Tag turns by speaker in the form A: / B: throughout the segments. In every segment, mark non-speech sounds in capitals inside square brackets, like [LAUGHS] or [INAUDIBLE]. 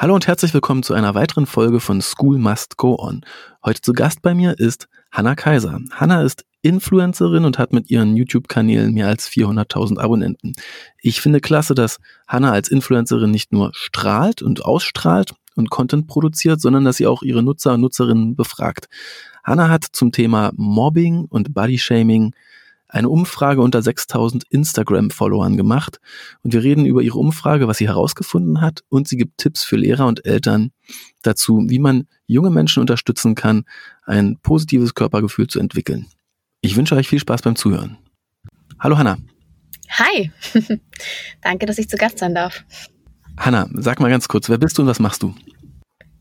A: Hallo und herzlich willkommen zu einer weiteren Folge von School Must Go On. Heute zu Gast bei mir ist Hanna Kaiser. Hanna ist Influencerin und hat mit ihren YouTube-Kanälen mehr als 400.000 Abonnenten. Ich finde klasse, dass Hanna als Influencerin nicht nur strahlt und ausstrahlt und Content produziert, sondern dass sie auch ihre Nutzer und Nutzerinnen befragt. Hanna hat zum Thema Mobbing und Bodyshaming eine Umfrage unter 6000 Instagram-Followern gemacht und wir reden über ihre Umfrage, was sie herausgefunden hat und sie gibt Tipps für Lehrer und Eltern dazu, wie man junge Menschen unterstützen kann, ein positives Körpergefühl zu entwickeln. Ich wünsche euch viel Spaß beim Zuhören. Hallo Hanna.
B: Hi. [LAUGHS] Danke, dass ich zu Gast sein darf.
A: Hanna, sag mal ganz kurz, wer bist du und was machst du?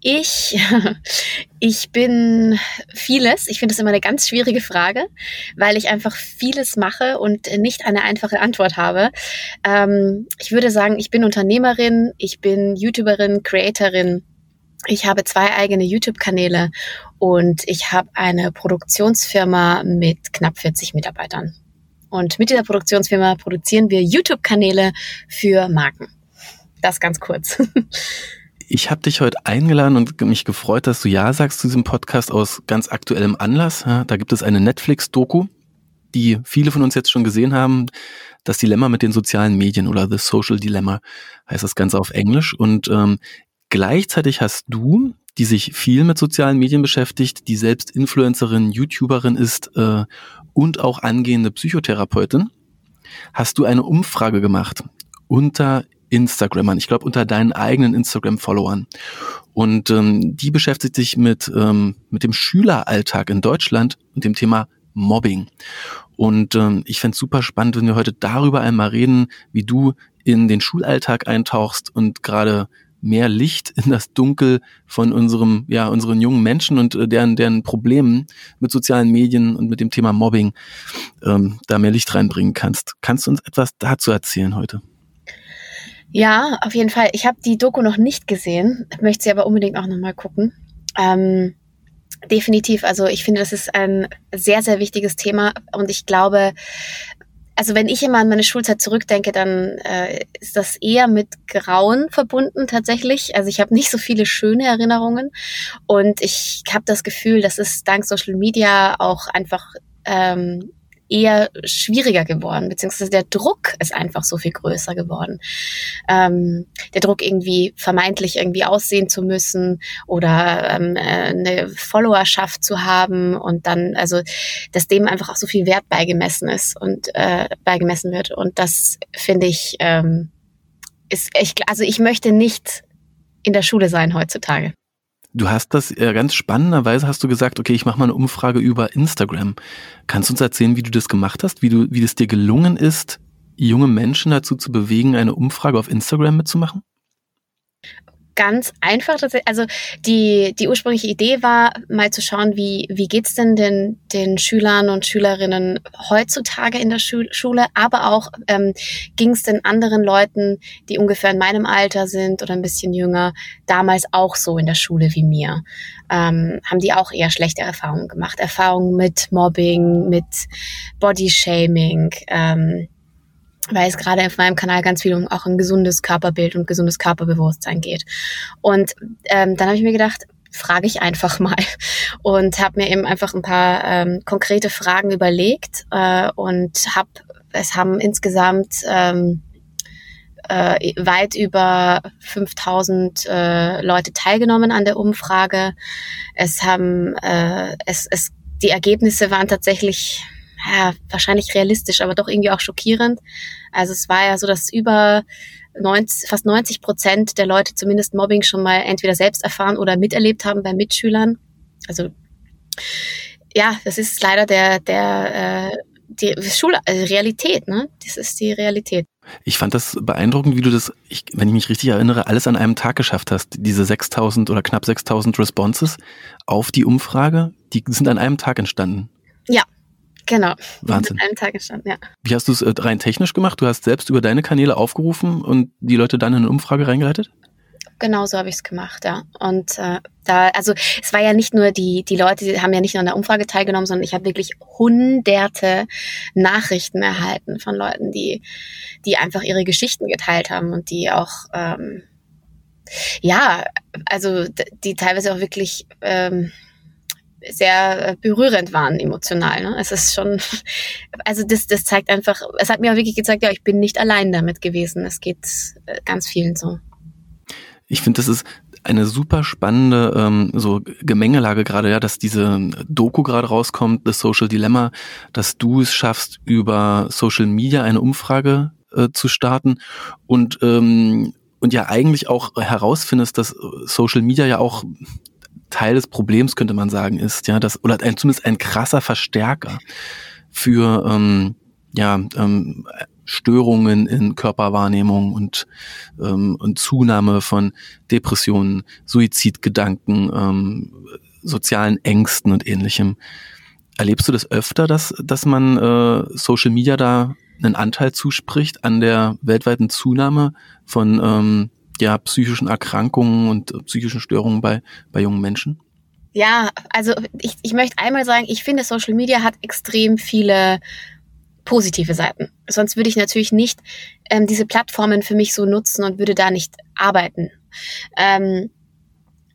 B: Ich, [LAUGHS] ich bin vieles. Ich finde es immer eine ganz schwierige Frage, weil ich einfach vieles mache und nicht eine einfache Antwort habe. Ähm, ich würde sagen, ich bin Unternehmerin, ich bin YouTuberin, Creatorin. Ich habe zwei eigene YouTube-Kanäle und ich habe eine Produktionsfirma mit knapp 40 Mitarbeitern. Und mit dieser Produktionsfirma produzieren wir YouTube-Kanäle für Marken. Das ganz kurz. [LAUGHS]
A: Ich habe dich heute eingeladen und mich gefreut, dass du Ja sagst zu diesem Podcast aus ganz aktuellem Anlass. Da gibt es eine Netflix-Doku, die viele von uns jetzt schon gesehen haben. Das Dilemma mit den sozialen Medien oder The Social Dilemma heißt das Ganze auf Englisch. Und ähm, gleichzeitig hast du, die sich viel mit sozialen Medien beschäftigt, die selbst Influencerin, YouTuberin ist äh, und auch angehende Psychotherapeutin, hast du eine Umfrage gemacht unter Instagrammern, ich glaube unter deinen eigenen Instagram-Followern. Und ähm, die beschäftigt sich mit, ähm, mit dem Schüleralltag in Deutschland und dem Thema Mobbing. Und ähm, ich fände super spannend, wenn wir heute darüber einmal reden, wie du in den Schulalltag eintauchst und gerade mehr Licht in das Dunkel von unserem, ja, unseren jungen Menschen und äh, deren, deren Problemen mit sozialen Medien und mit dem Thema Mobbing ähm, da mehr Licht reinbringen kannst. Kannst du uns etwas dazu erzählen heute?
B: Ja, auf jeden Fall. Ich habe die Doku noch nicht gesehen, möchte sie aber unbedingt auch nochmal gucken. Ähm, definitiv. Also ich finde, das ist ein sehr, sehr wichtiges Thema und ich glaube, also wenn ich immer an meine Schulzeit zurückdenke, dann äh, ist das eher mit Grauen verbunden tatsächlich. Also ich habe nicht so viele schöne Erinnerungen und ich habe das Gefühl, dass es dank Social Media auch einfach ähm, eher schwieriger geworden, beziehungsweise der Druck ist einfach so viel größer geworden. Ähm, der Druck irgendwie vermeintlich irgendwie aussehen zu müssen oder ähm, äh, eine Followerschaft zu haben und dann, also dass dem einfach auch so viel Wert beigemessen ist und äh, beigemessen wird. Und das finde ich, ähm, ist echt, also ich möchte nicht in der Schule sein heutzutage.
A: Du hast das äh, ganz spannenderweise hast du gesagt, okay, ich mache mal eine Umfrage über Instagram. Kannst du uns erzählen, wie du das gemacht hast, wie du, wie es dir gelungen ist, junge Menschen dazu zu bewegen, eine Umfrage auf Instagram mitzumachen?
B: Ganz einfach. Also die, die ursprüngliche Idee war, mal zu schauen, wie, wie geht's denn den, den Schülern und Schülerinnen heutzutage in der Schu Schule, aber auch ähm, ging es den anderen Leuten, die ungefähr in meinem Alter sind oder ein bisschen jünger, damals auch so in der Schule wie mir. Ähm, haben die auch eher schlechte Erfahrungen gemacht. Erfahrungen mit Mobbing, mit Bodyshaming. Ähm, weil es gerade auf meinem Kanal ganz viel um auch ein gesundes Körperbild und gesundes Körperbewusstsein geht. Und ähm, dann habe ich mir gedacht, frage ich einfach [LAUGHS] mal und habe mir eben einfach ein paar ähm, konkrete Fragen überlegt äh, und habe es haben insgesamt ähm, äh, weit über 5000 äh, Leute teilgenommen an der Umfrage. Es haben es, es die Ergebnisse waren tatsächlich ja, wahrscheinlich realistisch, aber doch irgendwie auch schockierend. Also es war ja so, dass über 90, fast 90 Prozent der Leute zumindest Mobbing schon mal entweder selbst erfahren oder miterlebt haben bei Mitschülern. Also ja, das ist leider der, der, äh, die Schule, also Realität, ne? Das ist die Realität.
A: Ich fand das beeindruckend, wie du das, ich, wenn ich mich richtig erinnere, alles an einem Tag geschafft hast. Diese 6000 oder knapp 6000 Responses auf die Umfrage, die sind an einem Tag entstanden.
B: Ja, Genau.
A: Wahnsinn.
B: An einem Tag entstanden, ja.
A: Wie hast du es äh, rein technisch gemacht? Du hast selbst über deine Kanäle aufgerufen und die Leute dann in eine Umfrage reingeleitet?
B: Genau so habe ich es gemacht, ja. Und äh, da, also es war ja nicht nur die, die Leute, die haben ja nicht nur an der Umfrage teilgenommen, sondern ich habe wirklich hunderte Nachrichten erhalten von Leuten, die, die einfach ihre Geschichten geteilt haben und die auch ähm, Ja, also die teilweise auch wirklich ähm, sehr berührend waren emotional. Ne? Es ist schon, [LAUGHS] also das, das zeigt einfach, es hat mir auch wirklich gezeigt, ja, ich bin nicht allein damit gewesen. Es geht äh, ganz vielen so.
A: Ich finde, das ist eine super spannende ähm, so Gemengelage gerade, ja, dass diese Doku gerade rauskommt, The Social Dilemma, dass du es schaffst, über Social Media eine Umfrage äh, zu starten und ähm, und ja eigentlich auch herausfindest, dass Social Media ja auch Teil des Problems könnte man sagen ist, ja, das oder ein, zumindest ein krasser Verstärker für ähm, ja ähm, Störungen in Körperwahrnehmung und, ähm, und Zunahme von Depressionen, Suizidgedanken, ähm, sozialen Ängsten und ähnlichem. Erlebst du das öfter, dass, dass man äh, Social Media da einen Anteil zuspricht an der weltweiten Zunahme von ähm, ja, psychischen Erkrankungen und psychischen Störungen bei, bei jungen Menschen?
B: Ja, also ich, ich möchte einmal sagen, ich finde, Social Media hat extrem viele positive Seiten. Sonst würde ich natürlich nicht ähm, diese Plattformen für mich so nutzen und würde da nicht arbeiten. Ähm,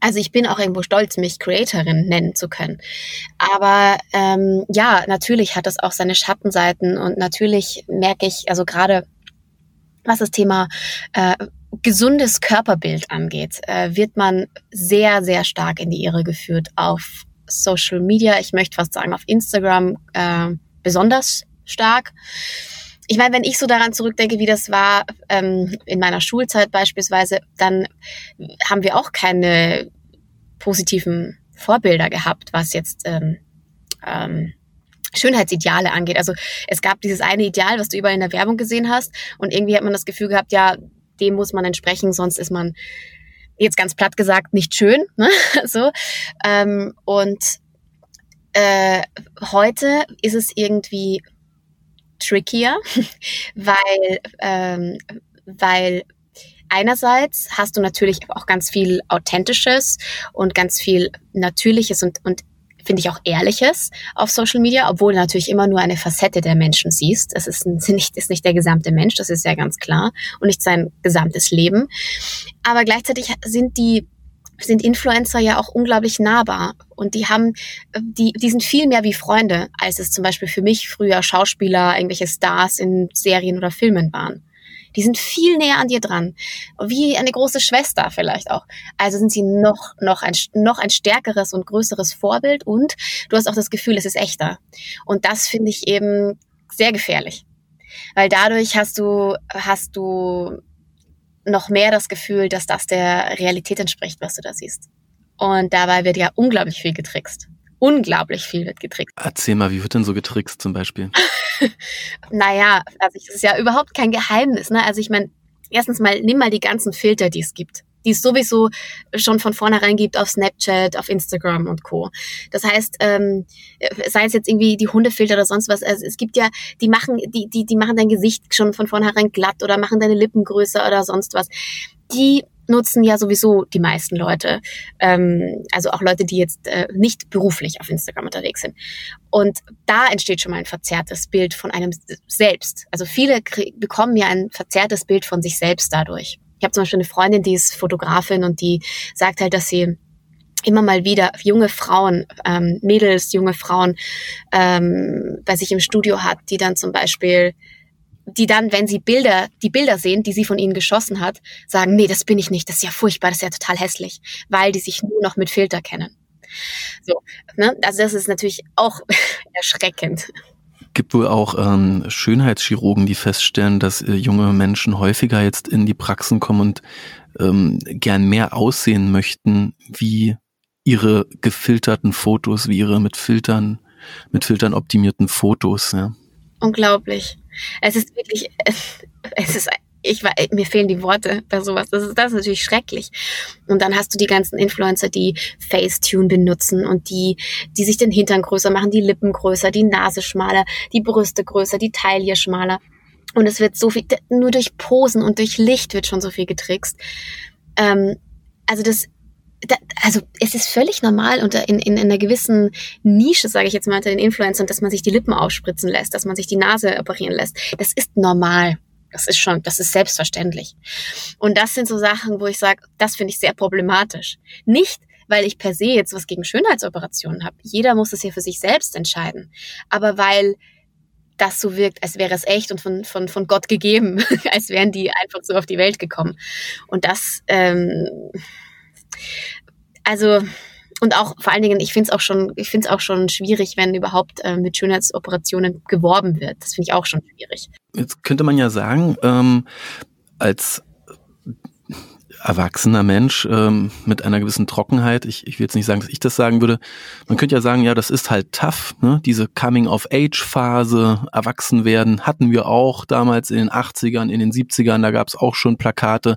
B: also ich bin auch irgendwo stolz, mich Creatorin nennen zu können. Aber ähm, ja, natürlich hat das auch seine Schattenseiten und natürlich merke ich, also gerade was das Thema äh, gesundes Körperbild angeht, äh, wird man sehr, sehr stark in die Irre geführt auf Social Media. Ich möchte fast sagen, auf Instagram äh, besonders stark. Ich meine, wenn ich so daran zurückdenke, wie das war ähm, in meiner Schulzeit beispielsweise, dann haben wir auch keine positiven Vorbilder gehabt, was jetzt ähm, ähm, Schönheitsideale angeht. Also es gab dieses eine Ideal, was du überall in der Werbung gesehen hast und irgendwie hat man das Gefühl gehabt, ja, dem muss man entsprechen, sonst ist man jetzt ganz platt gesagt nicht schön. [LAUGHS] Ne? so ähm, und äh, heute ist es irgendwie trickier, [LAUGHS] weil, ähm, weil einerseits hast du natürlich auch ganz viel Authentisches und ganz viel Natürliches und, und finde ich auch Ehrliches auf Social Media, obwohl du natürlich immer nur eine Facette der Menschen siehst. Es ist [LAUGHS] nicht, ist nicht der gesamte Mensch, das ist ja ganz klar, und nicht sein gesamtes Leben. Aber gleichzeitig sind die sind Influencer ja auch unglaublich nahbar und die haben, die, die sind viel mehr wie Freunde, als es zum Beispiel für mich früher Schauspieler, irgendwelche Stars in Serien oder Filmen waren. Die sind viel näher an dir dran, wie eine große Schwester vielleicht auch. Also sind sie noch noch ein noch ein stärkeres und größeres Vorbild und du hast auch das Gefühl, es ist echter. Und das finde ich eben sehr gefährlich, weil dadurch hast du hast du noch mehr das Gefühl, dass das der Realität entspricht, was du da siehst. Und dabei wird ja unglaublich viel getrickst. Unglaublich viel wird getrickst.
A: Erzähl mal, wie wird denn so getrickst zum Beispiel? [LAUGHS] [LAUGHS]
B: naja, also das ist ja überhaupt kein Geheimnis. Ne? Also ich meine, erstens mal, nimm mal die ganzen Filter, die es gibt die es sowieso schon von vornherein gibt auf Snapchat, auf Instagram und Co. Das heißt, ähm, sei es jetzt irgendwie die Hundefilter oder sonst was, also es gibt ja, die machen, die, die, die machen dein Gesicht schon von vornherein glatt oder machen deine Lippen größer oder sonst was. Die nutzen ja sowieso die meisten Leute, ähm, also auch Leute, die jetzt äh, nicht beruflich auf Instagram unterwegs sind. Und da entsteht schon mal ein verzerrtes Bild von einem selbst. Also viele bekommen ja ein verzerrtes Bild von sich selbst dadurch. Ich habe zum Beispiel eine Freundin, die ist Fotografin und die sagt halt, dass sie immer mal wieder junge Frauen, ähm, Mädels, junge Frauen ähm, bei sich im Studio hat, die dann zum Beispiel die dann, wenn sie Bilder, die Bilder sehen, die sie von ihnen geschossen hat, sagen, nee, das bin ich nicht, das ist ja furchtbar, das ist ja total hässlich, weil die sich nur noch mit Filter kennen. So, ne? Also das ist natürlich auch [LAUGHS] erschreckend
A: gibt wohl auch ähm, Schönheitschirurgen, die feststellen, dass äh, junge Menschen häufiger jetzt in die Praxen kommen und ähm, gern mehr aussehen möchten, wie ihre gefilterten Fotos, wie ihre mit Filtern, mit Filtern optimierten Fotos. Ja.
B: Unglaublich. Es ist wirklich, es ist ich war, mir fehlen die Worte bei sowas. Das ist, das ist natürlich schrecklich. Und dann hast du die ganzen Influencer, die Facetune benutzen und die, die sich den Hintern größer machen, die Lippen größer, die Nase schmaler, die Brüste größer, die Taille schmaler. Und es wird so viel, nur durch Posen und durch Licht wird schon so viel getrickst. Ähm, also das, da, also es ist völlig normal unter in, in, in einer gewissen Nische, sage ich jetzt mal, unter den Influencern, dass man sich die Lippen aufspritzen lässt, dass man sich die Nase operieren lässt. Das ist normal. Das ist schon, das ist selbstverständlich. Und das sind so Sachen, wo ich sage, das finde ich sehr problematisch. Nicht, weil ich per se jetzt was gegen Schönheitsoperationen habe. Jeder muss es ja für sich selbst entscheiden. Aber weil das so wirkt, als wäre es echt und von, von, von Gott gegeben, [LAUGHS] als wären die einfach so auf die Welt gekommen. Und das, ähm, also, und auch vor allen Dingen, ich finde es auch schon, ich finde es auch schon schwierig, wenn überhaupt äh, mit Schönheitsoperationen geworben wird. Das finde ich auch schon schwierig.
A: Jetzt könnte man ja sagen, ähm, als erwachsener Mensch ähm, mit einer gewissen Trockenheit. Ich, ich will jetzt nicht sagen, dass ich das sagen würde. Man könnte ja sagen, ja, das ist halt tough. Ne? Diese Coming-of-Age-Phase, erwachsen werden, hatten wir auch damals in den 80ern, in den 70ern. Da gab es auch schon Plakate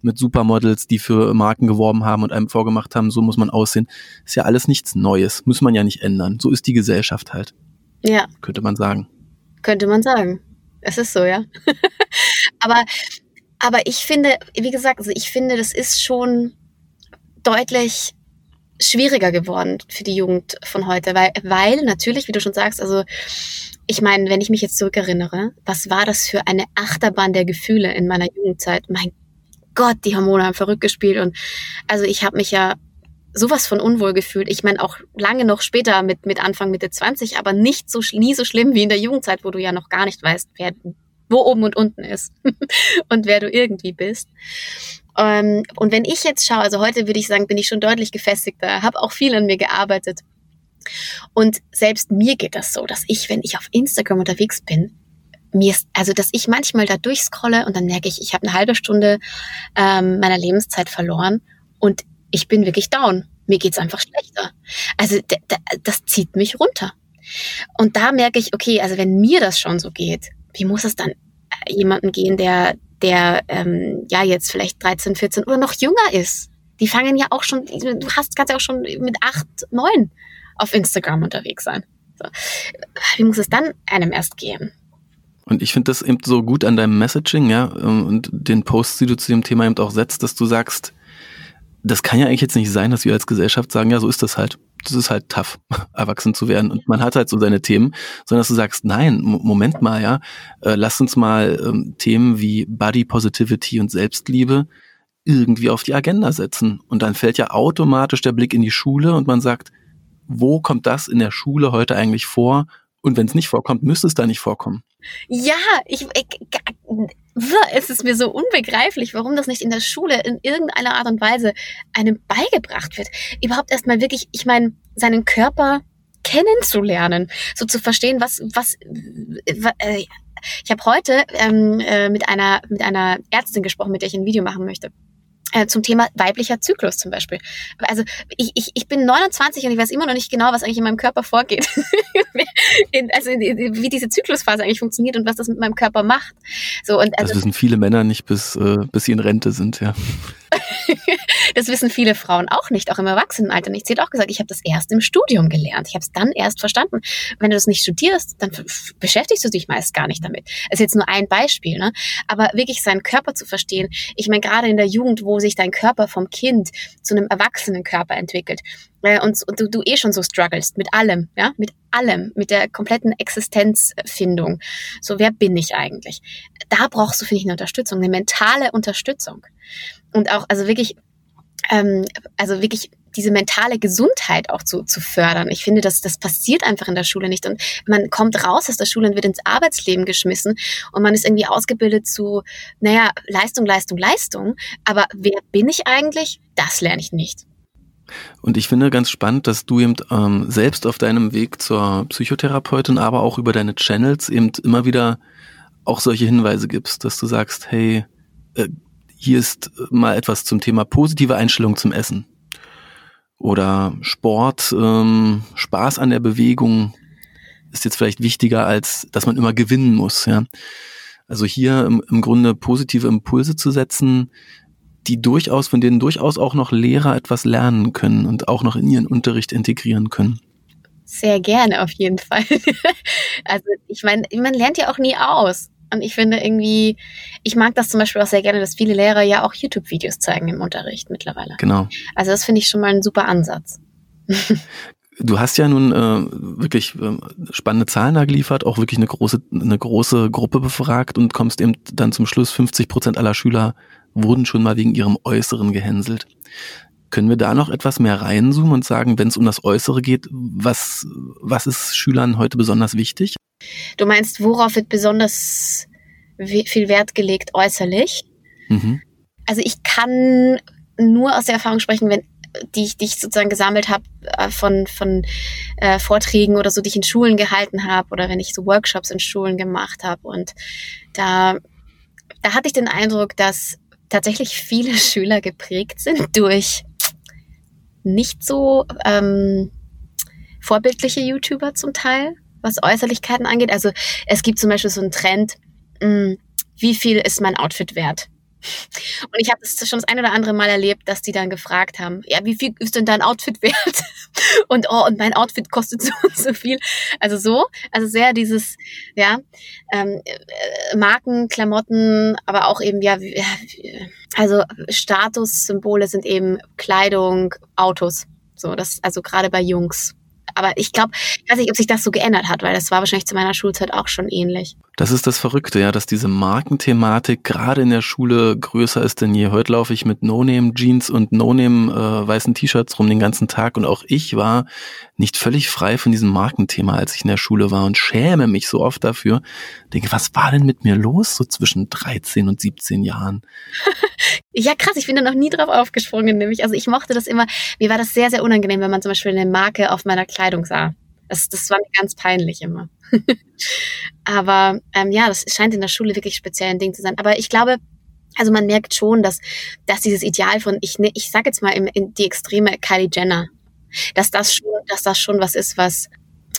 A: mit Supermodels, die für Marken geworben haben und einem vorgemacht haben, so muss man aussehen. Ist ja alles nichts Neues. Muss man ja nicht ändern. So ist die Gesellschaft halt.
B: Ja.
A: Könnte man sagen.
B: Könnte man sagen. Es ist so, ja. [LAUGHS] Aber aber ich finde, wie gesagt, also ich finde, das ist schon deutlich schwieriger geworden für die Jugend von heute, weil, weil natürlich, wie du schon sagst, also ich meine, wenn ich mich jetzt zurückerinnere, was war das für eine Achterbahn der Gefühle in meiner Jugendzeit? Mein Gott, die Hormone haben verrückt gespielt und also ich habe mich ja sowas von unwohl gefühlt. Ich meine auch lange noch später mit mit Anfang Mitte 20, aber nicht so nie so schlimm wie in der Jugendzeit, wo du ja noch gar nicht weißt, wer wo oben und unten ist [LAUGHS] und wer du irgendwie bist. Ähm, und wenn ich jetzt schaue, also heute würde ich sagen, bin ich schon deutlich gefestigter, habe auch viel an mir gearbeitet. Und selbst mir geht das so, dass ich, wenn ich auf Instagram unterwegs bin, mir ist, also dass ich manchmal da durchscrolle und dann merke ich, ich habe eine halbe Stunde ähm, meiner Lebenszeit verloren und ich bin wirklich down. Mir geht's einfach schlechter. Also das zieht mich runter. Und da merke ich, okay, also wenn mir das schon so geht, wie muss es dann äh, jemanden gehen, der, der ähm, ja jetzt vielleicht 13, 14 oder noch jünger ist? Die fangen ja auch schon, du hast kannst ja auch schon mit 8, 9 auf Instagram unterwegs sein. So. Wie muss es dann einem erst gehen?
A: Und ich finde das eben so gut an deinem Messaging, ja, ähm, und den Posts, die du zu dem Thema eben auch setzt, dass du sagst, das kann ja eigentlich jetzt nicht sein, dass wir als Gesellschaft sagen, ja, so ist das halt das ist halt tough, [LAUGHS] erwachsen zu werden. Und man hat halt so seine Themen, sondern dass du sagst, nein, Moment mal, ja, äh, lass uns mal ähm, Themen wie Body Positivity und Selbstliebe irgendwie auf die Agenda setzen. Und dann fällt ja automatisch der Blick in die Schule und man sagt, wo kommt das in der Schule heute eigentlich vor? Und wenn es nicht vorkommt, müsste es da nicht vorkommen.
B: Ja, ich, ich es ist mir so unbegreiflich, warum das nicht in der Schule in irgendeiner Art und Weise einem beigebracht wird. Überhaupt erstmal wirklich, ich meine, seinen Körper kennenzulernen, so zu verstehen, was, was, äh, ich habe heute ähm, äh, mit einer mit einer Ärztin gesprochen, mit der ich ein Video machen möchte. Äh, zum Thema weiblicher Zyklus zum Beispiel. Also ich, ich, ich bin 29 und ich weiß immer noch nicht genau, was eigentlich in meinem Körper vorgeht. [LAUGHS] in, also wie diese Zyklusphase eigentlich funktioniert und was das mit meinem Körper macht. So, und
A: also, das wissen viele Männer nicht, bis, äh, bis sie in Rente sind, ja. [LAUGHS]
B: das wissen viele Frauen auch nicht, auch im Erwachsenenalter nicht. Sie hat auch gesagt, ich habe das erst im Studium gelernt. Ich habe es dann erst verstanden. Wenn du das nicht studierst, dann beschäftigst du dich meist gar nicht damit. Das ist jetzt nur ein Beispiel, ne? Aber wirklich seinen Körper zu verstehen. Ich meine, gerade in der Jugend, wo sich dein Körper vom Kind zu einem erwachsenen Körper entwickelt, äh, und, und du, du eh schon so strugglest mit allem, ja, mit allem, mit der kompletten Existenzfindung. So, wer bin ich eigentlich? Da brauchst du, finde ich, eine Unterstützung, eine mentale Unterstützung. Und auch, also wirklich, ähm, also wirklich diese mentale Gesundheit auch zu, zu fördern. Ich finde, dass das passiert einfach in der Schule nicht. Und man kommt raus aus der Schule und wird ins Arbeitsleben geschmissen und man ist irgendwie ausgebildet zu, naja, Leistung, Leistung, Leistung. Aber wer bin ich eigentlich? Das lerne ich nicht.
A: Und ich finde ganz spannend, dass du eben ähm, selbst auf deinem Weg zur Psychotherapeutin, aber auch über deine Channels eben immer wieder auch solche Hinweise gibst, dass du sagst, hey, äh, hier ist mal etwas zum Thema positive Einstellung zum Essen. Oder Sport, ähm, Spaß an der Bewegung ist jetzt vielleicht wichtiger, als dass man immer gewinnen muss. Ja? Also hier im, im Grunde positive Impulse zu setzen, die durchaus, von denen durchaus auch noch Lehrer etwas lernen können und auch noch in ihren Unterricht integrieren können.
B: Sehr gerne, auf jeden Fall. [LAUGHS] also ich meine, man lernt ja auch nie aus. Und ich finde irgendwie, ich mag das zum Beispiel auch sehr gerne, dass viele Lehrer ja auch YouTube-Videos zeigen im Unterricht mittlerweile.
A: Genau.
B: Also das finde ich schon mal ein super Ansatz. [LAUGHS]
A: Du hast ja nun äh, wirklich äh, spannende Zahlen da geliefert, auch wirklich eine große, eine große Gruppe befragt und kommst eben dann zum Schluss, 50 Prozent aller Schüler wurden schon mal wegen ihrem Äußeren gehänselt. Können wir da noch etwas mehr reinzoomen und sagen, wenn es um das Äußere geht, was, was ist Schülern heute besonders wichtig?
B: Du meinst, worauf wird besonders viel Wert gelegt äußerlich? Mhm. Also ich kann nur aus der Erfahrung sprechen, wenn die ich, die ich sozusagen gesammelt habe äh, von, von äh, Vorträgen oder so, die ich in Schulen gehalten habe oder wenn ich so Workshops in Schulen gemacht habe. Und da, da hatte ich den Eindruck, dass tatsächlich viele [LAUGHS] Schüler geprägt sind durch nicht so ähm, vorbildliche YouTuber zum Teil, was Äußerlichkeiten angeht. Also es gibt zum Beispiel so einen Trend, mh, hm, wie viel ist mein Outfit wert? Und ich habe es schon das ein oder andere Mal erlebt, dass die dann gefragt haben, ja, wie viel ist denn dein Outfit wert? [LAUGHS] Und oh, und mein Outfit kostet [LAUGHS] so und so viel. Also so, also sehr dieses, ja, ähm, äh, Marken, Klamotten, aber auch eben, ja, also Statussymbole sind eben Kleidung, Autos. So, das, also gerade bei Jungs. Aber ich glaube, ich weiß nicht, ob sich das so geändert hat, weil das war wahrscheinlich zu meiner Schulzeit auch schon ähnlich.
A: Das ist das Verrückte, ja, dass diese Markenthematik gerade in der Schule größer ist denn je. Heute laufe ich mit No-Name-Jeans und No-Name äh, weißen T-Shirts rum den ganzen Tag und auch ich war nicht völlig frei von diesem Markenthema, als ich in der Schule war und schäme mich so oft dafür. Denke, was war denn mit mir los so zwischen 13 und 17 Jahren? [LAUGHS]
B: ja, krass, ich bin da noch nie drauf aufgesprungen, nämlich. Also ich mochte das immer, mir war das sehr, sehr unangenehm, wenn man zum Beispiel eine Marke auf meiner Kleidung sah. Das, das war mir ganz peinlich immer. [LAUGHS] Aber ähm, ja, das scheint in der Schule wirklich speziell ein Ding zu sein. Aber ich glaube, also man merkt schon, dass, dass dieses Ideal von, ich, ne, ich sag jetzt mal in, in die extreme Kylie Jenner, dass das schon, dass das schon was ist, was,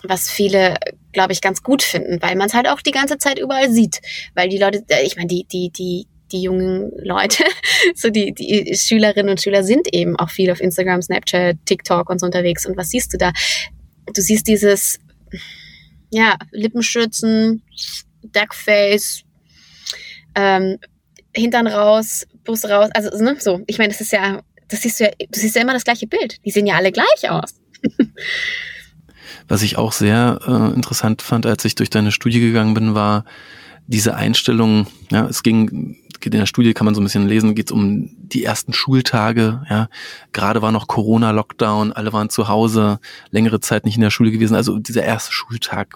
B: was viele, glaube ich, ganz gut finden, weil man es halt auch die ganze Zeit überall sieht. Weil die Leute, äh, ich meine, die, die, die, die jungen Leute, [LAUGHS] so die, die Schülerinnen und Schüler sind eben auch viel auf Instagram, Snapchat, TikTok und so unterwegs. Und was siehst du da? Du siehst dieses, ja, Lippenschützen, Duckface, ähm, Hintern raus, Bus raus, also ne, so. Ich meine, das ist ja, das siehst du ja, du siehst ja immer das gleiche Bild. Die sehen ja alle gleich aus.
A: Was ich auch sehr äh, interessant fand, als ich durch deine Studie gegangen bin, war diese Einstellung, ja, es ging in der Studie kann man so ein bisschen lesen, geht es um die ersten Schultage. Ja, gerade war noch Corona-Lockdown, alle waren zu Hause, längere Zeit nicht in der Schule gewesen. Also dieser erste Schultag,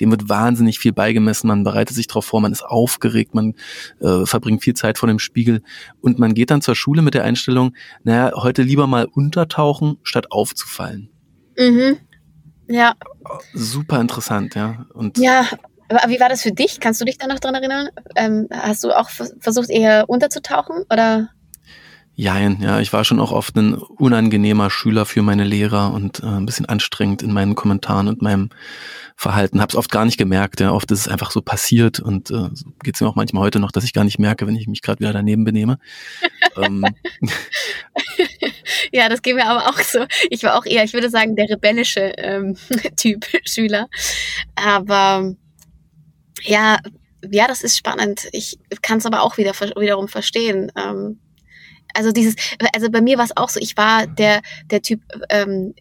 A: dem wird wahnsinnig viel beigemessen. Man bereitet sich darauf vor, man ist aufgeregt, man äh, verbringt viel Zeit vor dem Spiegel und man geht dann zur Schule mit der Einstellung: Naja, heute lieber mal untertauchen, statt aufzufallen.
B: Mhm. Ja.
A: Super interessant, ja.
B: Und ja, aber wie war das für dich? Kannst du dich da noch dran erinnern? Ähm, hast du auch versucht, eher unterzutauchen oder?
A: Jein, ja, ich war schon auch oft ein unangenehmer Schüler für meine Lehrer und äh, ein bisschen anstrengend in meinen Kommentaren und meinem Verhalten. Hab's oft gar nicht gemerkt, ja. Oft ist es einfach so passiert und äh, so geht's mir auch manchmal heute noch, dass ich gar nicht merke, wenn ich mich gerade wieder daneben benehme. [LAUGHS] ähm. [LAUGHS]
B: Ja, das geht mir aber auch so. Ich war auch eher, ich würde sagen, der rebellische ähm, [LAUGHS] Typ Schüler. Aber ja, ja, das ist spannend. Ich kann es aber auch wieder wiederum verstehen. Ähm, also dieses, also bei mir war es auch so. Ich war der der Typ. Ähm,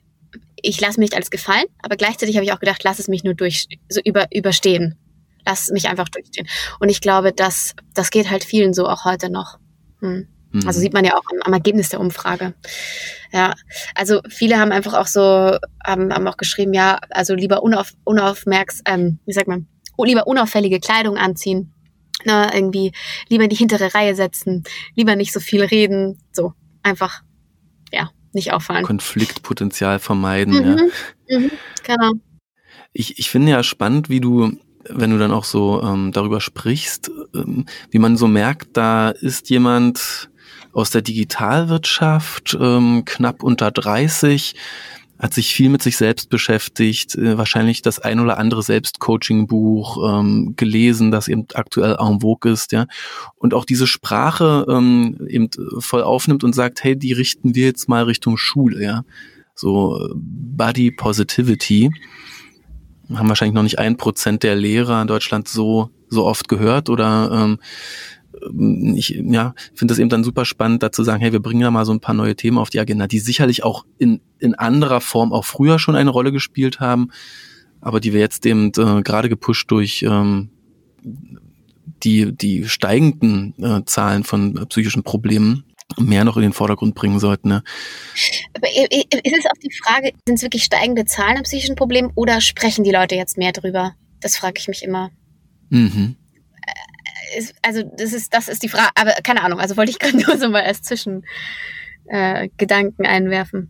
B: ich lasse mich alles gefallen, aber gleichzeitig habe ich auch gedacht, lass es mich nur durch so über überstehen. Lass mich einfach durchstehen. Und ich glaube, dass das geht halt vielen so auch heute noch. Hm. Mhm. Also sieht man ja auch am, am, Ergebnis der Umfrage. Ja, also viele haben einfach auch so, haben, haben auch geschrieben, ja, also lieber unauf, unaufmerks, ähm, wie sagt man, lieber unauffällige Kleidung anziehen. Ne, irgendwie lieber in die hintere Reihe setzen, lieber nicht so viel reden, so einfach, ja, nicht auffallen.
A: Konfliktpotenzial vermeiden, mhm, ja. Mhm, genau. Ich, ich finde ja spannend, wie du, wenn du dann auch so ähm, darüber sprichst, ähm, wie man so merkt, da ist jemand aus der Digitalwirtschaft, ähm, knapp unter 30, hat sich viel mit sich selbst beschäftigt, äh, wahrscheinlich das ein oder andere Selbstcoaching-Buch ähm, gelesen, das eben aktuell en vogue ist, ja. Und auch diese Sprache ähm, eben voll aufnimmt und sagt, hey, die richten wir jetzt mal Richtung Schule, ja. So äh, Body Positivity. Haben wahrscheinlich noch nicht ein Prozent der Lehrer in Deutschland so, so oft gehört oder ähm, ich ja, finde das eben dann super spannend, da zu sagen, hey, wir bringen da mal so ein paar neue Themen auf die Agenda, die sicherlich auch in, in anderer Form auch früher schon eine Rolle gespielt haben, aber die wir jetzt eben äh, gerade gepusht durch ähm, die, die steigenden äh, Zahlen von äh, psychischen Problemen mehr noch in den Vordergrund bringen sollten. Ne?
B: Aber ist es auch die Frage, sind es wirklich steigende Zahlen an psychischen Problemen oder sprechen die Leute jetzt mehr drüber? Das frage ich mich immer. Mhm. Äh, also das ist, das ist die Frage, aber keine Ahnung, also wollte ich gerade [LAUGHS] nur so mal als Zwischengedanken äh, einwerfen.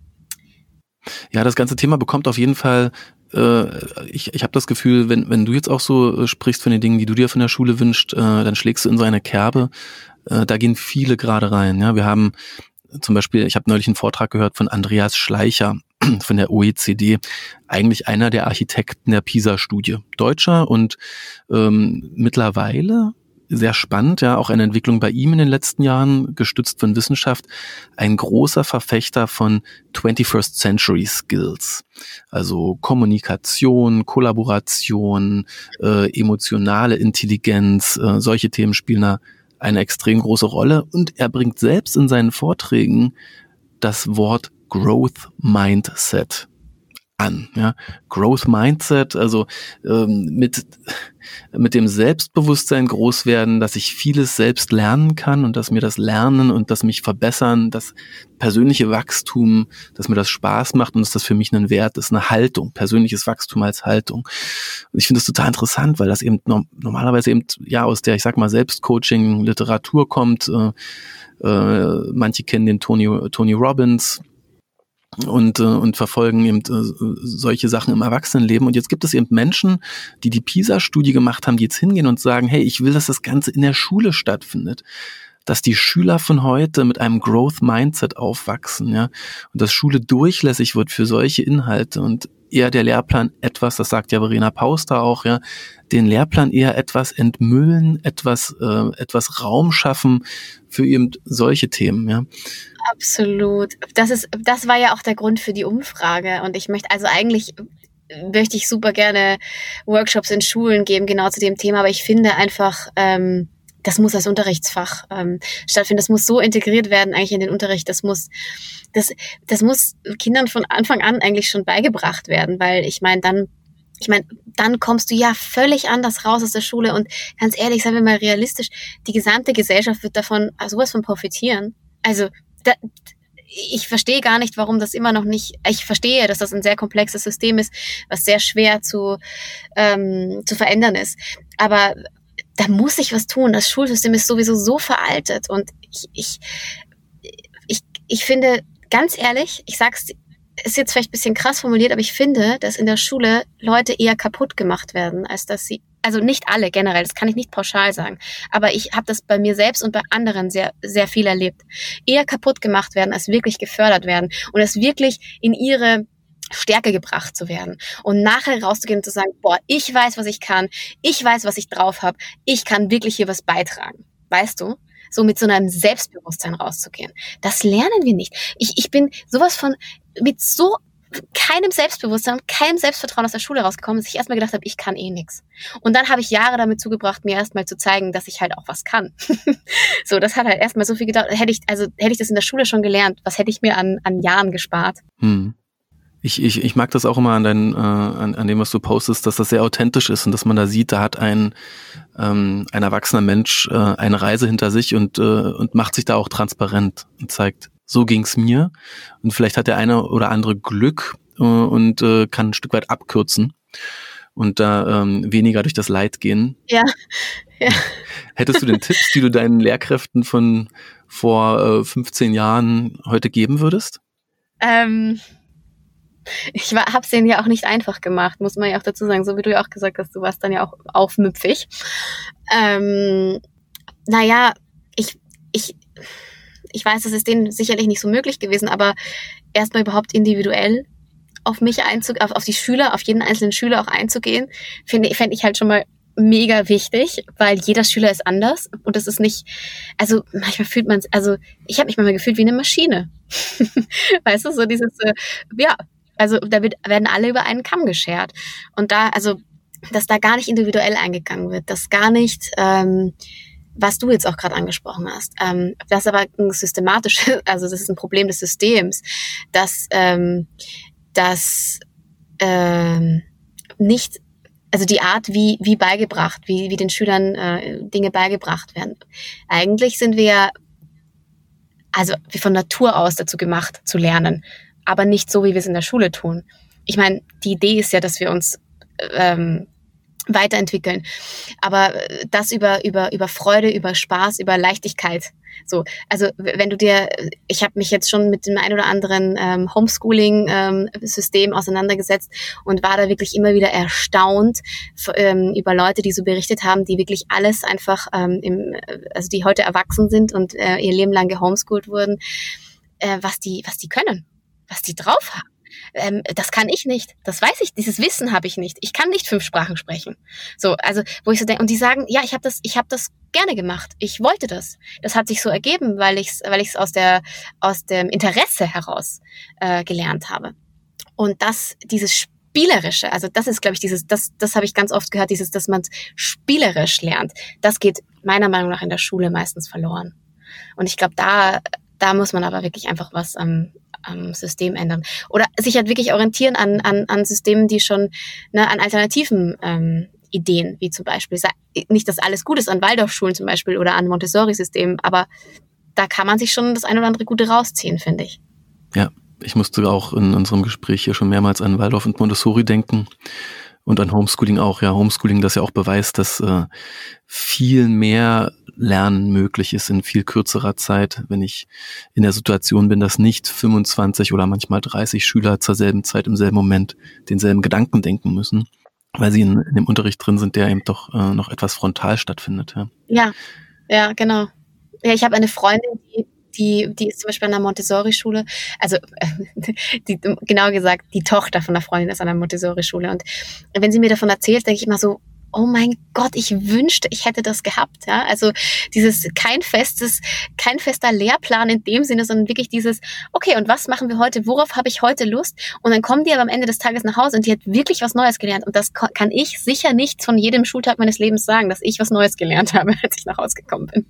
A: Ja, das ganze Thema bekommt auf jeden Fall äh, ich, ich habe das Gefühl, wenn, wenn du jetzt auch so äh, sprichst von den Dingen, die du dir von der Schule wünschst, äh, dann schlägst du in so eine Kerbe. Äh, da gehen viele gerade rein. Ja, wir haben zum Beispiel, ich habe neulich einen Vortrag gehört von Andreas Schleicher [CLEARS THROAT] von der OECD, eigentlich einer der Architekten der PISA-Studie, Deutscher und ähm, mittlerweile sehr spannend, ja, auch eine Entwicklung bei ihm in den letzten Jahren, gestützt von Wissenschaft, ein großer Verfechter von 21st Century Skills. Also Kommunikation, Kollaboration, äh, emotionale Intelligenz, äh, solche Themen spielen da eine extrem große Rolle. Und er bringt selbst in seinen Vorträgen das Wort Growth Mindset an. Ja? Growth Mindset, also ähm, mit, mit dem Selbstbewusstsein groß werden, dass ich vieles selbst lernen kann und dass mir das Lernen und das mich verbessern, das persönliche Wachstum, dass mir das Spaß macht und dass das für mich ein Wert ist, eine Haltung, persönliches Wachstum als Haltung. Und ich finde das total interessant, weil das eben no normalerweise eben ja aus der, ich sag mal, Selbstcoaching, Literatur kommt. Äh, äh, manche kennen den Tony, Tony Robbins, und, äh, und verfolgen eben äh, solche Sachen im Erwachsenenleben. Und jetzt gibt es eben Menschen, die die PISA-Studie gemacht haben, die jetzt hingehen und sagen, hey, ich will, dass das Ganze in der Schule stattfindet dass die Schüler von heute mit einem Growth Mindset aufwachsen, ja, und dass Schule durchlässig wird für solche Inhalte und eher der Lehrplan etwas, das sagt ja Verena Pauster auch, ja, den Lehrplan eher etwas entmüllen, etwas, äh, etwas Raum schaffen für eben solche Themen, ja.
B: Absolut. Das ist, das war ja auch der Grund für die Umfrage. Und ich möchte also eigentlich möchte ich super gerne Workshops in Schulen geben, genau zu dem Thema. Aber ich finde einfach, ähm, das muss als Unterrichtsfach ähm, stattfinden. Das muss so integriert werden eigentlich in den Unterricht. Das muss, das, das muss Kindern von Anfang an eigentlich schon beigebracht werden, weil ich meine, dann ich meine, dann kommst du ja völlig anders raus aus der Schule und ganz ehrlich, seien wir mal realistisch, die gesamte Gesellschaft wird davon sowas von profitieren. Also da, ich verstehe gar nicht, warum das immer noch nicht, ich verstehe, dass das ein sehr komplexes System ist, was sehr schwer zu, ähm, zu verändern ist. Aber da muss ich was tun. Das Schulsystem ist sowieso so veraltet und ich, ich, ich, ich finde, ganz ehrlich, ich sag's, ist jetzt vielleicht ein bisschen krass formuliert, aber ich finde, dass in der Schule Leute eher kaputt gemacht werden, als dass sie also nicht alle generell, das kann ich nicht pauschal sagen, aber ich habe das bei mir selbst und bei anderen sehr, sehr viel erlebt. Eher kaputt gemacht werden, als wirklich gefördert werden und es wirklich in ihre Stärke gebracht zu werden und nachher rauszugehen und zu sagen, boah, ich weiß, was ich kann, ich weiß, was ich drauf habe, ich kann wirklich hier was beitragen. Weißt du? So mit so einem Selbstbewusstsein rauszugehen. Das lernen wir nicht. Ich, ich bin sowas von mit so keinem Selbstbewusstsein und keinem Selbstvertrauen aus der Schule rausgekommen, dass ich erstmal gedacht habe, ich kann eh nix. Und dann habe ich Jahre damit zugebracht, mir erstmal zu zeigen, dass ich halt auch was kann. [LAUGHS] so, das hat halt erstmal so viel gedauert. Hätte ich, also hätte ich das in der Schule schon gelernt, was hätte ich mir an, an Jahren gespart? Hm.
A: Ich, ich, ich mag das auch immer an, dein, äh, an, an dem, was du postest, dass das sehr authentisch ist und dass man da sieht, da hat ein, ähm, ein erwachsener Mensch äh, eine Reise hinter sich und, äh, und macht sich da auch transparent und zeigt, so ging's mir. Und vielleicht hat der eine oder andere Glück äh, und äh, kann ein Stück weit abkürzen und da ähm, weniger durch das Leid gehen.
B: Ja. [LAUGHS] ja.
A: Hättest du denn [LAUGHS] Tipps, die du deinen Lehrkräften von vor äh, 15 Jahren heute geben würdest?
B: Ähm, ich habe es denen ja auch nicht einfach gemacht, muss man ja auch dazu sagen. So wie du ja auch gesagt hast, du warst dann ja auch aufmüpfig. Ähm, naja, ich, ich, ich weiß, das ist denen sicherlich nicht so möglich gewesen, aber erstmal überhaupt individuell auf mich einzugehen, auf, auf die Schüler, auf jeden einzelnen Schüler auch einzugehen, finde fände ich halt schon mal mega wichtig, weil jeder Schüler ist anders und das ist nicht, also manchmal fühlt man also ich habe mich manchmal gefühlt wie eine Maschine. [LAUGHS] weißt du, so dieses, äh, ja, also da wird, werden alle über einen Kamm geschert. Und da, also, dass da gar nicht individuell eingegangen wird, dass gar nicht, ähm, was du jetzt auch gerade angesprochen hast. Ähm, das aber ein systematisches, [LAUGHS] also das ist ein Problem des Systems, dass, ähm, dass ähm, nicht, also die Art, wie, wie beigebracht, wie, wie den Schülern äh, Dinge beigebracht werden. Eigentlich sind wir ja, also wie von Natur aus dazu gemacht, zu lernen, aber nicht so, wie wir es in der Schule tun. Ich meine, die Idee ist ja, dass wir uns ähm, weiterentwickeln. Aber äh, das über, über, über Freude, über Spaß, über Leichtigkeit. So, also wenn du dir, ich habe mich jetzt schon mit dem ein oder anderen ähm, Homeschooling-System ähm, auseinandergesetzt und war da wirklich immer wieder erstaunt ähm, über Leute, die so berichtet haben, die wirklich alles einfach, ähm, im, also die heute erwachsen sind und äh, ihr Leben lang gehomeschoolt wurden, äh, was die, was die können, was die drauf haben ähm, das kann ich nicht. Das weiß ich, dieses Wissen habe ich nicht. Ich kann nicht fünf Sprachen sprechen. So, also wo ich so denke, und die sagen, ja, ich habe das, ich habe das gerne gemacht. Ich wollte das. Das hat sich so ergeben, weil ich es weil ich's aus der aus dem Interesse heraus äh, gelernt habe. Und das, dieses spielerische, also das ist, glaube ich, dieses, das, das habe ich ganz oft gehört, dieses, dass man spielerisch lernt. Das geht meiner Meinung nach in der Schule meistens verloren. Und ich glaube, da, da muss man aber wirklich einfach was am, am System ändern. Oder sich halt wirklich orientieren an, an, an Systemen, die schon, ne, an alternativen ähm, Ideen, wie zum Beispiel, nicht, dass alles gut ist an Waldorfschulen zum Beispiel oder an Montessori-Systemen, aber da kann man sich schon das ein oder andere Gute rausziehen, finde ich.
A: Ja, ich musste auch in unserem Gespräch hier schon mehrmals an Waldorf und Montessori denken und an Homeschooling auch. Ja, Homeschooling, das ja auch beweist, dass äh, viel mehr Lernen möglich ist in viel kürzerer Zeit, wenn ich in der Situation bin, dass nicht 25 oder manchmal 30 Schüler zur selben Zeit im selben Moment denselben Gedanken denken müssen, weil sie in, in dem Unterricht drin sind, der eben doch äh, noch etwas frontal stattfindet.
B: Ja, ja, ja genau. Ja, ich habe eine Freundin, die die, die ist zum Beispiel an der Montessori-Schule, also [LAUGHS] die, genau gesagt, die Tochter von der Freundin ist an der Montessori-Schule. Und wenn sie mir davon erzählt, denke ich immer so, oh mein Gott, ich wünschte, ich hätte das gehabt. Ja? Also dieses kein festes, kein fester Lehrplan in dem Sinne, sondern wirklich dieses, okay, und was machen wir heute? Worauf habe ich heute Lust? Und dann kommen die aber am Ende des Tages nach Hause und die hat wirklich was Neues gelernt. Und das kann ich sicher nicht von jedem Schultag meines Lebens sagen, dass ich was Neues gelernt [LAUGHS] habe, als ich nach Hause gekommen bin.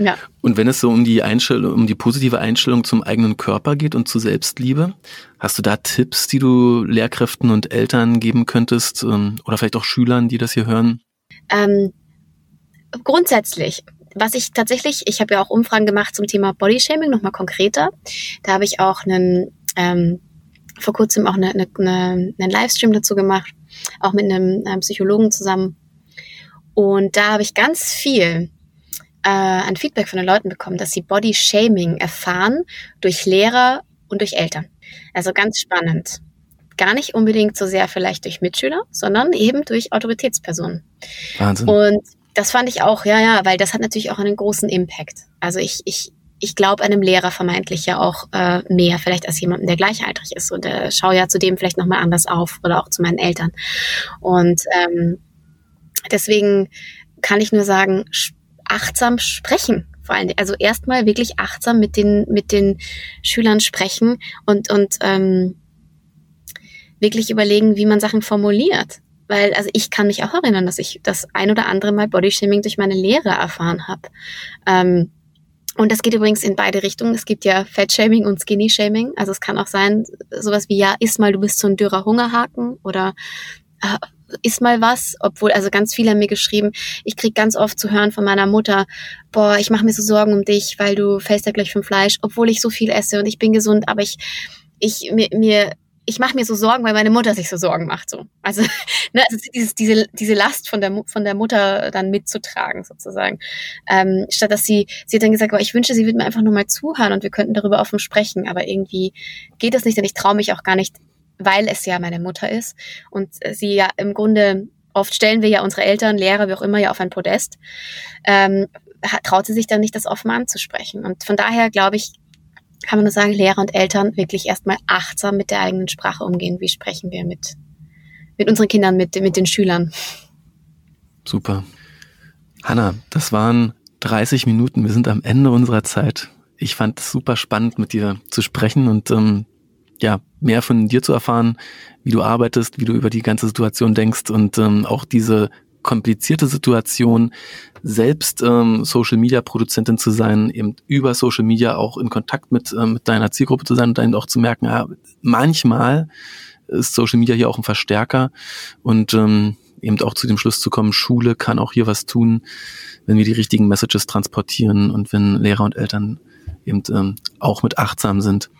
A: Ja. Und wenn es so um die Einstellung, um die positive Einstellung zum eigenen Körper geht und zu Selbstliebe, hast du da Tipps, die du Lehrkräften und Eltern geben könntest ähm, oder vielleicht auch Schülern, die das hier hören?
B: Ähm, grundsätzlich was ich tatsächlich, ich habe ja auch Umfragen gemacht zum Thema Bodyshaming, nochmal konkreter. Da habe ich auch einen, ähm, vor kurzem auch eine, eine, eine, einen Livestream dazu gemacht, auch mit einem, einem Psychologen zusammen. Und da habe ich ganz viel äh, ein Feedback von den Leuten bekommen, dass sie Body Shaming erfahren durch Lehrer und durch Eltern. Also ganz spannend. Gar nicht unbedingt so sehr vielleicht durch Mitschüler, sondern eben durch Autoritätspersonen. Wahnsinn. Und das fand ich auch, ja, ja, weil das hat natürlich auch einen großen Impact. Also ich, ich, ich glaube einem Lehrer vermeintlich ja auch äh, mehr, vielleicht als jemandem, der gleichaltrig ist. Und äh, schaue ja zudem vielleicht nochmal anders auf oder auch zu meinen Eltern. Und ähm, deswegen kann ich nur sagen, achtsam sprechen. Vor allem, also erstmal wirklich achtsam mit den, mit den Schülern sprechen und, und ähm, wirklich überlegen, wie man Sachen formuliert. Weil, also ich kann mich auch erinnern, dass ich das ein oder andere Mal Bodyshaming durch meine Lehre erfahren habe. Ähm, und das geht übrigens in beide Richtungen. Es gibt ja Fettshaming und Skinny-Shaming. Also es kann auch sein, sowas wie, ja, iss mal, du bist so ein dürrer Hungerhaken oder äh, ist mal was, obwohl, also ganz viele haben mir geschrieben, ich krieg ganz oft zu hören von meiner Mutter, boah, ich mache mir so Sorgen um dich, weil du fällst ja gleich vom Fleisch, obwohl ich so viel esse und ich bin gesund, aber ich, ich, mir, mir ich mache mir so Sorgen, weil meine Mutter sich so Sorgen macht. So. Also, [LAUGHS] ne, also dieses, diese, diese Last von der, von der Mutter dann mitzutragen, sozusagen. Ähm, statt dass sie, sie hat dann gesagt, boah, ich wünsche, sie würde mir einfach nur mal zuhören und wir könnten darüber offen sprechen. Aber irgendwie geht das nicht, denn ich traue mich auch gar nicht weil es ja meine Mutter ist und sie ja im Grunde, oft stellen wir ja unsere Eltern, Lehrer, wie auch immer, ja auf ein Podest, ähm, traut sie sich dann nicht, das offen anzusprechen. Und von daher glaube ich, kann man nur sagen, Lehrer und Eltern wirklich erstmal achtsam mit der eigenen Sprache umgehen. Wie sprechen wir mit, mit unseren Kindern, mit, mit den Schülern?
A: Super. Hanna, das waren 30 Minuten. Wir sind am Ende unserer Zeit. Ich fand es super spannend, mit dir zu sprechen und ähm, ja, mehr von dir zu erfahren, wie du arbeitest, wie du über die ganze Situation denkst und ähm, auch diese komplizierte Situation, selbst ähm, Social Media Produzentin zu sein, eben über Social Media auch in Kontakt mit, ähm, mit deiner Zielgruppe zu sein und dann auch zu merken, ja, manchmal ist Social Media hier auch ein Verstärker und ähm, eben auch zu dem Schluss zu kommen, Schule kann auch hier was tun, wenn wir die richtigen Messages transportieren und wenn Lehrer und Eltern eben ähm, auch mit achtsam sind.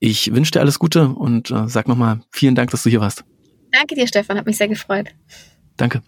A: Ich wünsche dir alles Gute und äh, sag nochmal vielen Dank, dass du hier warst.
B: Danke dir, Stefan, hat mich sehr gefreut.
A: Danke.